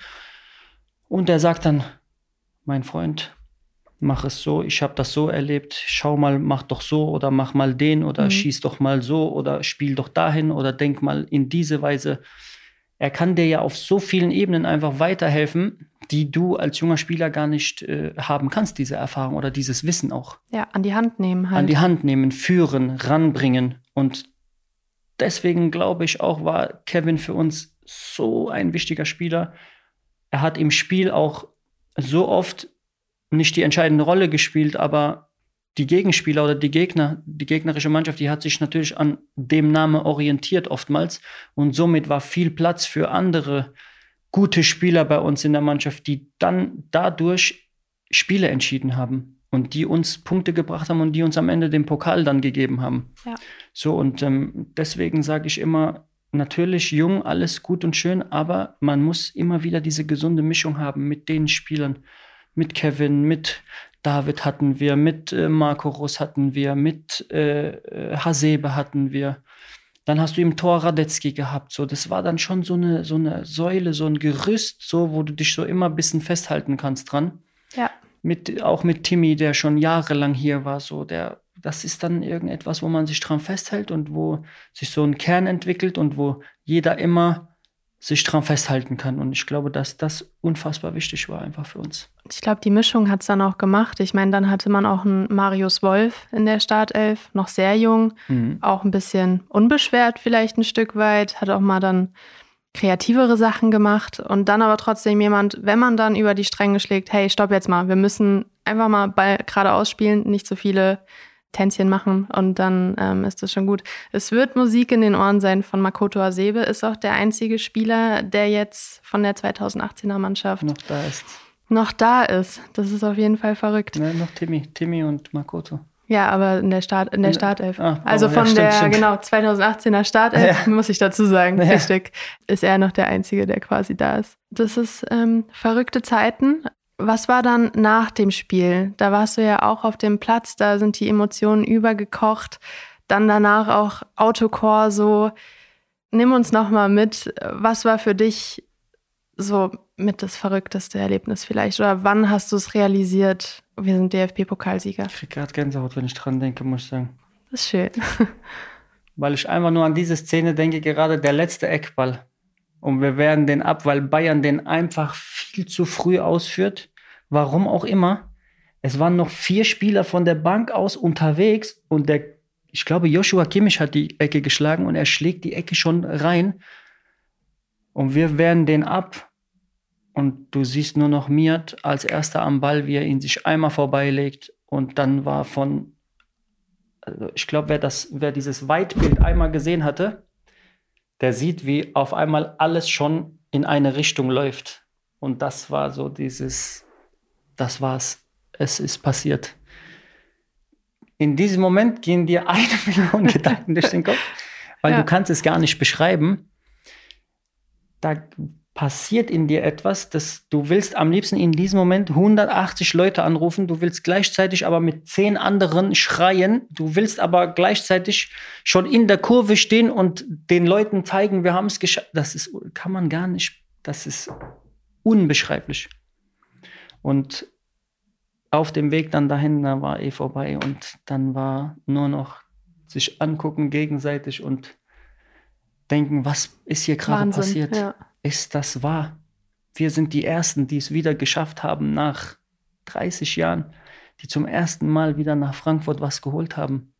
und der sagt dann, mein Freund, mach es so, ich habe das so erlebt, schau mal, mach doch so oder mach mal den oder mhm. schieß doch mal so oder spiel doch dahin oder denk mal in diese Weise. Er kann dir ja auf so vielen Ebenen einfach weiterhelfen, die du als junger Spieler gar nicht äh, haben kannst, diese Erfahrung oder dieses Wissen auch. Ja, an die Hand nehmen halt. An die Hand nehmen, führen, ranbringen. Und deswegen glaube ich auch, war Kevin für uns so ein wichtiger Spieler. Er hat im Spiel auch so oft nicht die entscheidende Rolle gespielt, aber die Gegenspieler oder die Gegner, die gegnerische Mannschaft, die hat sich natürlich an dem Namen orientiert oftmals und somit war viel Platz für andere gute Spieler bei uns in der Mannschaft, die dann dadurch Spiele entschieden haben und die uns Punkte gebracht haben und die uns am Ende den Pokal dann gegeben haben. Ja. So, und ähm, deswegen sage ich immer, natürlich jung, alles gut und schön, aber man muss immer wieder diese gesunde Mischung haben mit den Spielern, mit Kevin, mit David hatten wir, mit äh, Marco Russ hatten wir, mit äh, äh Hasebe hatten wir. Dann hast du im Tor Radetzky gehabt. So, das war dann schon so eine, so eine Säule, so ein Gerüst, so, wo du dich so immer ein bisschen festhalten kannst dran. Ja. Mit, auch mit Timmy, der schon jahrelang hier war, so, der, das ist dann irgendetwas, wo man sich dran festhält und wo sich so ein Kern entwickelt und wo jeder immer sich dran festhalten kann. Und ich glaube, dass das unfassbar wichtig war einfach für uns. Ich glaube, die Mischung hat es dann auch gemacht. Ich meine, dann hatte man auch einen Marius Wolf in der Startelf, noch sehr jung, mhm. auch ein bisschen unbeschwert vielleicht ein Stück weit, hat auch mal dann kreativere Sachen gemacht und dann aber trotzdem jemand, wenn man dann über die Stränge schlägt, hey, stopp jetzt mal, wir müssen einfach mal Ball geradeaus spielen, nicht so viele Tänzchen machen und dann ähm, ist das schon gut. Es wird Musik in den Ohren sein von Makoto Asebe, ist auch der einzige Spieler, der jetzt von der 2018er Mannschaft noch da ist. Noch da ist. Das ist auf jeden Fall verrückt. Ja, noch Timmy, Timmy und Makoto. Ja, aber in der Start in der Startelf. Ah, also von ja, stimmt, der stimmt. genau 2018er Startelf ja. muss ich dazu sagen, richtig, ist er noch der einzige, der quasi da ist. Das ist ähm, verrückte Zeiten, was war dann nach dem Spiel? Da warst du ja auch auf dem Platz, da sind die Emotionen übergekocht. Dann danach auch Autokorso. Nimm uns nochmal mit. Was war für dich so mit das verrückteste Erlebnis vielleicht? Oder wann hast du es realisiert? Wir sind DFB-Pokalsieger. Ich krieg gerade Gänsehaut, wenn ich dran denke, muss ich sagen. Das ist schön. Weil ich einfach nur an diese Szene denke, gerade der letzte Eckball. Und wir werden den ab, weil Bayern den einfach viel zu früh ausführt. Warum auch immer. Es waren noch vier Spieler von der Bank aus unterwegs und der, ich glaube, Joshua Kimmich hat die Ecke geschlagen und er schlägt die Ecke schon rein. Und wir wehren den ab. Und du siehst nur noch Miat als erster am Ball, wie er ihn sich einmal vorbeilegt. Und dann war von, also ich glaube, wer, wer dieses Weitbild einmal gesehen hatte, der sieht, wie auf einmal alles schon in eine Richtung läuft. Und das war so dieses, das war's. Es ist passiert. In diesem Moment gehen dir eine Million Gedanken durch den Kopf, weil ja. du kannst es gar nicht beschreiben. Da passiert in dir etwas, dass du willst am liebsten in diesem Moment 180 Leute anrufen, du willst gleichzeitig aber mit zehn anderen schreien, du willst aber gleichzeitig schon in der Kurve stehen und den Leuten zeigen, wir haben es geschafft. Das ist, kann man gar nicht, das ist unbeschreiblich. Und auf dem Weg dann dahin, da war eh vorbei und dann war nur noch sich angucken gegenseitig und denken, was ist hier gerade passiert? ja. Ist das wahr? Wir sind die Ersten, die es wieder geschafft haben nach 30 Jahren, die zum ersten Mal wieder nach Frankfurt was geholt haben.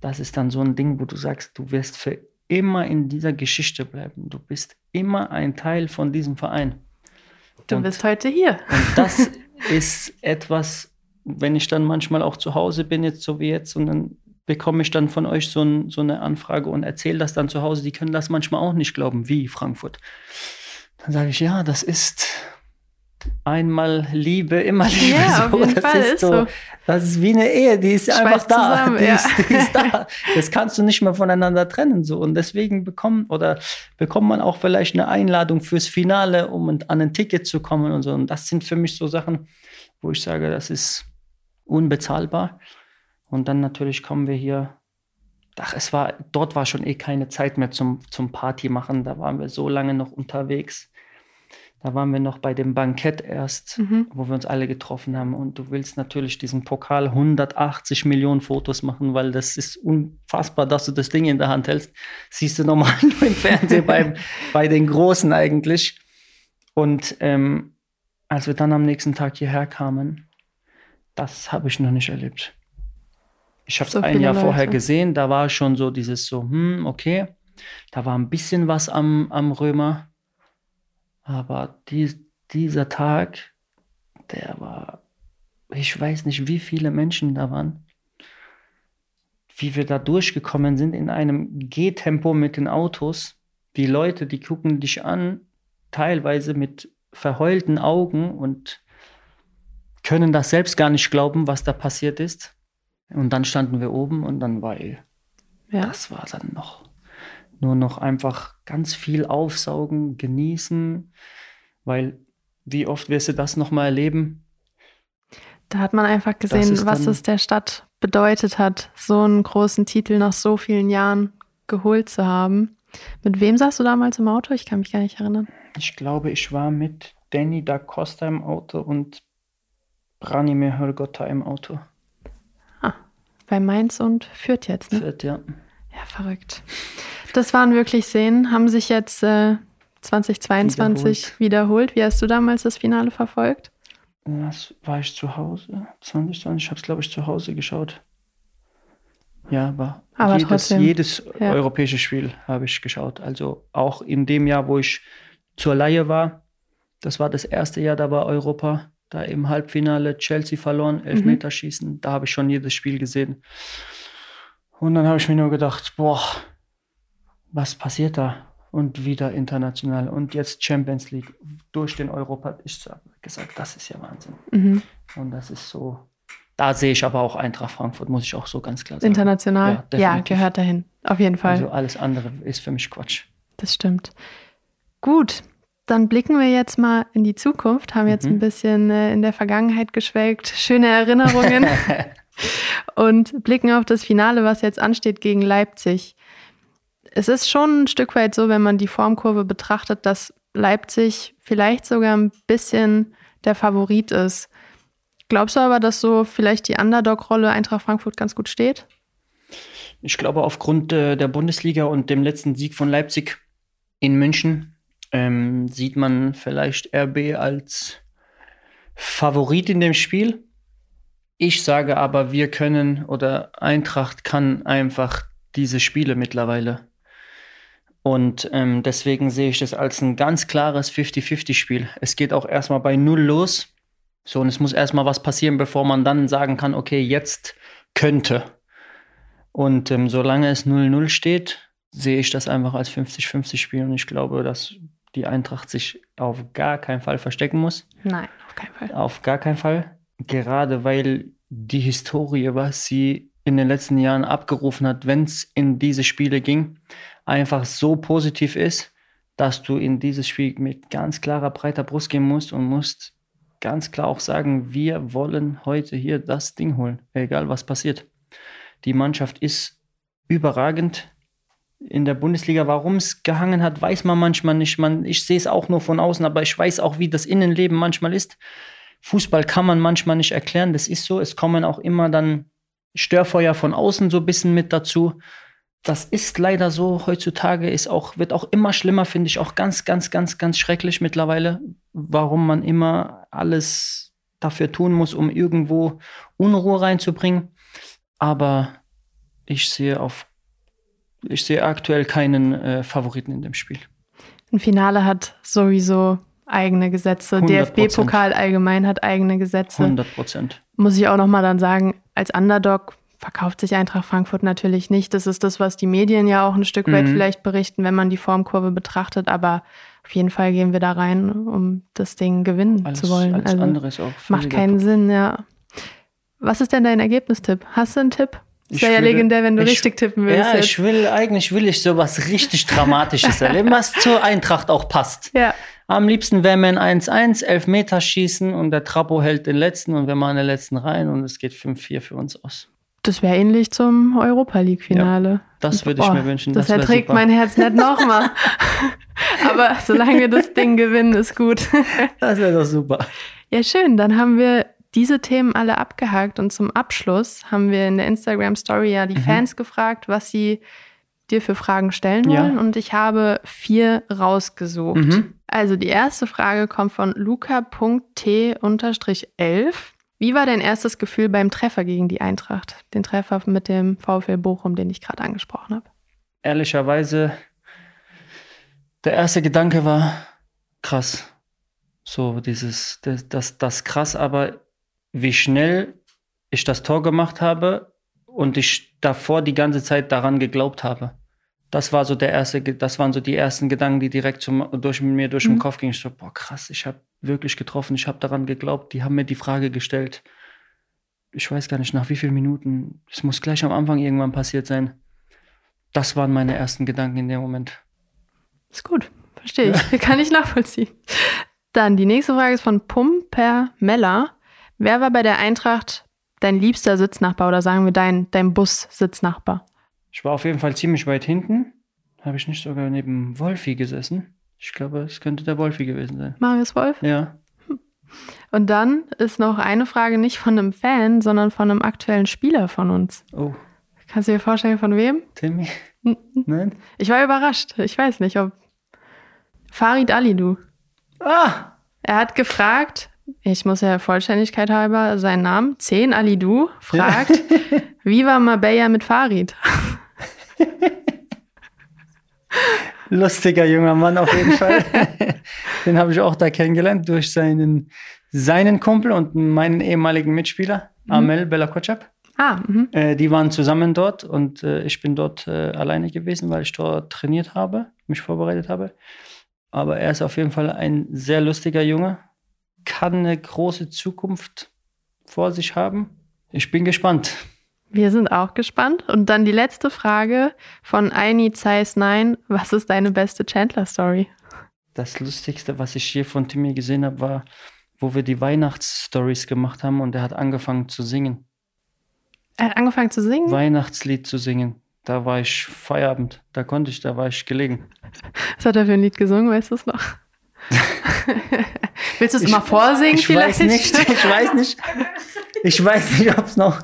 Das ist dann so ein Ding, wo du sagst, du wirst für immer in dieser Geschichte bleiben. Du bist immer ein Teil von diesem Verein. Du Und- bist heute hier. und das ist etwas, wenn ich dann manchmal auch zu Hause bin, jetzt so wie jetzt, und dann bekomme ich dann von euch so, ein, so eine Anfrage und erzähle das dann zu Hause, die können das manchmal auch nicht glauben, wie Frankfurt. Dann sage ich, ja, das ist einmal Liebe, immer Liebe. Ja, jeden das Fall, ist so, so. das ist wie eine Ehe, die ist einfach da. zusammen, die, ja. ist, die ist da. Das kannst du nicht mehr voneinander trennen. So. Und deswegen bekommen oder bekommt man auch vielleicht eine Einladung fürs Finale, um an ein Ticket zu kommen und so. Und das sind für mich so Sachen, wo ich sage, das ist unbezahlbar. Und dann natürlich kommen wir hier. Ach, es war, dort war schon eh keine Zeit mehr zum, zum Party machen. Da waren wir so lange noch unterwegs. Da waren wir noch bei dem Bankett erst, Mhm. wo wir uns alle getroffen haben. Und du willst natürlich diesen Pokal 180 Millionen Fotos machen, weil das ist unfassbar, dass du das Ding in der Hand hältst. Siehst du normal nur im Fernsehen beim, bei den Großen eigentlich. Und ähm, als wir dann am nächsten Tag hierher kamen, das habe ich noch nicht erlebt. Ich habe es So ein Jahr vorher Leute. gesehen, da war schon so dieses so, hm, okay, da war ein bisschen was am, am Römer, aber die, dieser Tag, der war, ich weiß nicht, wie viele Menschen da waren, wie wir da durchgekommen sind in einem Gehtempo mit den Autos. Die Leute, die gucken dich an, teilweise mit verheulten Augen und können das selbst gar nicht glauben, was da passiert ist. Und dann standen wir oben und dann war Ja. das war dann noch nur noch einfach ganz viel aufsaugen, genießen, weil wie oft wirst du das nochmal erleben? Da hat man einfach gesehen, was es der Stadt bedeutet hat, so einen großen Titel nach so vielen Jahren geholt zu haben. Mit wem saßt du damals im Auto? Ich kann mich gar nicht erinnern. Ich glaube, ich war mit Danny da Costa im Auto und Branimir Hörgotta im Auto. Bei Mainz und Fürth jetzt, ne? Fährt, ja. Ja, verrückt. Das waren wirklich Szenen, haben sich jetzt äh, 2022 wiederholt. Wie hast du damals das Finale verfolgt? Das war ich zu Hause. 2020, ich habe es, glaube ich, zu Hause geschaut. Ja, aber, Aber jedes, trotzdem, jedes ja. europäische Spiel habe ich geschaut. Also auch in dem Jahr, wo ich zur Laie war, das war das erste Jahr, da war Europa, da im Halbfinale Chelsea verloren, Elfmeterschießen, da habe ich schon jedes Spiel gesehen. Und dann habe ich mir nur gedacht, boah, was passiert da? Und wieder international und jetzt Champions League durch den Europa. Ich habe gesagt, das ist ja Wahnsinn. Mhm. Und das ist so. Da sehe ich aber auch Eintracht Frankfurt, muss ich auch so ganz klar sagen. International? Ja, Ja, gehört dahin. Auf jeden Fall. Also alles andere ist für mich Quatsch. Das stimmt. Gut, dann blicken wir jetzt mal in die Zukunft, haben jetzt Mhm. ein bisschen äh, in der Vergangenheit geschwelgt, schöne Erinnerungen und blicken auf das Finale, was jetzt ansteht gegen Leipzig. Es ist schon ein Stück weit so, wenn man die Formkurve betrachtet, dass Leipzig vielleicht sogar ein bisschen der Favorit ist. Glaubst du aber, dass so vielleicht die Underdog-Rolle Eintracht Frankfurt ganz gut steht? Ich glaube, aufgrund äh, der Bundesliga und dem letzten Sieg von Leipzig in München ähm, sieht man vielleicht RB als Favorit in dem Spiel. Ich sage aber, wir können oder Eintracht kann einfach diese Spiele mittlerweile. Und ähm, deswegen sehe ich das als ein ganz klares 50-50-Spiel. Es geht auch erstmal bei Null los. So, und es muss erstmal was passieren, bevor man dann sagen kann, okay, jetzt könnte. Und ähm, solange es 0-0 steht, sehe ich das einfach als 50-50-Spiel. Und ich glaube, dass die Eintracht sich auf gar keinen Fall verstecken muss. Nein, auf keinen Fall. Auf gar keinen Fall. Gerade weil die Historie, was sie in den letzten Jahren abgerufen hat, wenn es in diese Spiele ging, einfach so positiv ist, dass du in dieses Spiel mit ganz klarer, breiter Brust gehen musst und musst ganz klar auch sagen, wir wollen heute hier das Ding holen, egal was passiert. Die Mannschaft ist überragend. In der Bundesliga, warum es gehangen hat, weiß man manchmal nicht. Man, ich sehe es auch nur von außen, aber ich weiß auch, wie das Innenleben manchmal ist. Fußball kann man manchmal nicht erklären, das ist so. Es kommen auch immer dann Störfeuer von außen so ein bisschen mit dazu. Das ist leider so heutzutage, ist auch, wird auch immer schlimmer, finde ich auch ganz, ganz, ganz, ganz schrecklich mittlerweile, warum man immer alles dafür tun muss, um irgendwo Unruhe reinzubringen. Aber ich sehe auf, ich sehe aktuell keinen äh, Favoriten in dem Spiel. Ein Finale hat sowieso eigene Gesetze. 100%. DFB-Pokal allgemein hat eigene Gesetze. 100 Prozent. Muss ich auch nochmal dann sagen, als Underdog verkauft sich Eintracht Frankfurt natürlich nicht. Das ist das, was die Medien ja auch ein Stück weit Mhm. vielleicht berichten, wenn man die Formkurve betrachtet. Aber auf jeden Fall gehen wir da rein, um das Ding gewinnen Alles, zu wollen. alles also andere ist auch macht keinen. Sinn, ja. Was ist denn dein Ergebnistipp? Hast du einen Tipp? Das wäre ja legendär, wenn du ich- richtig tippen würdest. Ja, jetzt. ich will, eigentlich will ich sowas richtig Dramatisches erleben, was zur Eintracht auch passt. ja. Am liebsten wäre ein 1-1, Elfmeter schießen und der Trapo hält den letzten und wir machen den letzten rein und es geht 5-4 für uns aus. Das wäre ähnlich zum Europa League-Finale. Das würde ich Boah, mir wünschen. Das, wär erträgt mein Herz nicht nochmal. Aber solange wir das Ding gewinnen, ist gut. Das wäre doch super. Ja, schön. Dann haben wir diese Themen alle abgehakt und zum Abschluss haben wir in der Instagram Story ja die Mhm. Fans gefragt, was sie dir für Fragen stellen Ja. wollen und ich habe vier rausgesucht. Mhm. Also die erste Frage kommt von luca.t-11. Wie war dein erstes Gefühl beim Treffer gegen die Eintracht? Den Treffer mit dem VfL Bochum, den ich gerade angesprochen habe. Ehrlicherweise, der erste Gedanke war krass. So dieses, das, das, das krass, aber wie schnell ich das Tor gemacht habe und ich davor die ganze Zeit daran geglaubt habe. Das war so der erste, das waren so die ersten Gedanken, die direkt zum, durch mir durch den Mhm. Kopf gingen. Ich so, boah, krass, ich habe wirklich getroffen, ich habe daran geglaubt. Die haben mir die Frage gestellt. Ich weiß gar nicht, nach wie vielen Minuten. Es muss gleich am Anfang irgendwann passiert sein. Das waren meine ersten Gedanken in dem Moment. Ist gut, verstehe ich. Kann ich nachvollziehen. Dann die nächste Frage ist von Pumper Meller. Wer war bei der Eintracht dein liebster Sitznachbar oder sagen wir dein, dein Bus-Sitznachbar? Ich war auf jeden Fall ziemlich weit hinten. Habe ich nicht sogar neben Wolfi gesessen? Ich glaube, es könnte der Wolfi gewesen sein. Marius Wolf? Ja. Und dann ist noch eine Frage nicht von einem Fan, sondern von einem aktuellen Spieler von uns. Oh, Kannst du dir vorstellen, von wem? Timmy? Mhm. Nein? Ich war überrascht. Ich weiß nicht, ob. Farid Alidu. Ah! Er hat gefragt, ich muss ja Vollständigkeit halber seinen Namen, 10 Alidu, fragt, wie war Marbella mit Farid? Lustiger junger Mann auf jeden Fall. Den habe ich auch da kennengelernt durch seinen, seinen Kumpel und meinen ehemaligen Mitspieler, Amel Bella Kotschap. Ah, mhm. Äh, die waren zusammen dort und äh, ich bin dort äh, alleine gewesen, weil ich dort trainiert habe, mich vorbereitet habe. Aber er ist auf jeden Fall ein sehr lustiger Junge, kann eine große Zukunft vor sich haben. Ich bin gespannt. Wir sind auch gespannt. Und dann die letzte Frage von Aini Zeiss 9. Was ist deine beste Chandler-Story? Das Lustigste, was ich hier von Timmy gesehen habe, war, wo wir die Weihnachtsstories gemacht haben und er hat angefangen zu singen. Er hat angefangen zu singen. Weihnachtslied zu singen. Da war ich Feierabend. Da konnte ich, da war ich gelegen. Was hat er für ein Lied gesungen? Weißt du es noch? Willst du es mal vorsingen Ich vielleicht? weiß nicht, ich weiß nicht. Ich weiß nicht, ob es noch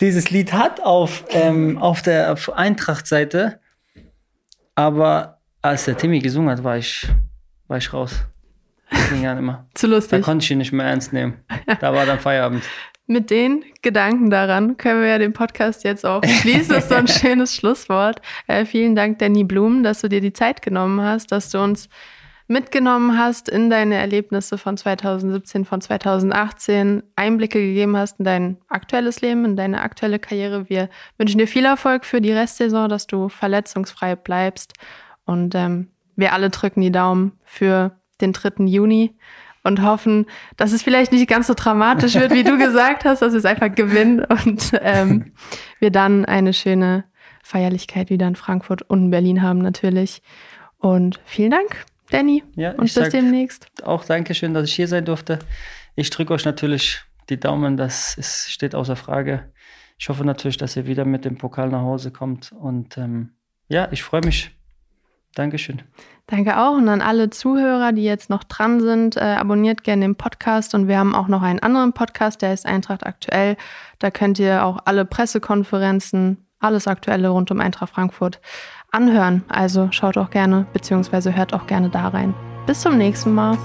dieses Lied hat auf, ähm, auf der Eintracht-Seite. Aber als der Timmy gesungen hat, war ich, war ich raus. Das ging ja nicht mehr. Zu Da lustig. konnte ich ihn nicht mehr ernst nehmen. Da war dann Feierabend. Mit den Gedanken daran können wir ja den Podcast jetzt auch schließen. Das ist so ein schönes Schlusswort. Äh, vielen Dank, Danny Blum, dass du dir die Zeit genommen hast, dass du uns mitgenommen hast in deine Erlebnisse von 2017, von 2018, Einblicke gegeben hast in dein aktuelles Leben, in deine aktuelle Karriere. Wir wünschen dir viel Erfolg für die Restsaison, dass du verletzungsfrei bleibst. Und ähm, wir alle drücken die Daumen für den 3. Juni und hoffen, dass es vielleicht nicht ganz so dramatisch wird, wie du gesagt hast, dass wir es einfach gewinnen und ähm, wir dann eine schöne Feierlichkeit wieder in Frankfurt und in Berlin haben natürlich. Und vielen Dank, Danny. Ja, und bis sag demnächst. auch Dankeschön, dass ich hier sein durfte. Ich drücke euch natürlich die Daumen, das ist, steht außer Frage. Ich hoffe natürlich, dass ihr wieder mit dem Pokal nach Hause kommt. Und ähm, ja, ich freue mich Dankeschön. Danke auch und an alle Zuhörer, die jetzt noch dran sind, äh, abonniert gerne den Podcast und wir haben auch noch einen anderen Podcast, der ist Eintracht aktuell. Da könnt ihr auch alle Pressekonferenzen, alles Aktuelle rund um Eintracht Frankfurt anhören. Also schaut auch gerne, beziehungsweise hört auch gerne da rein. Bis zum nächsten Mal.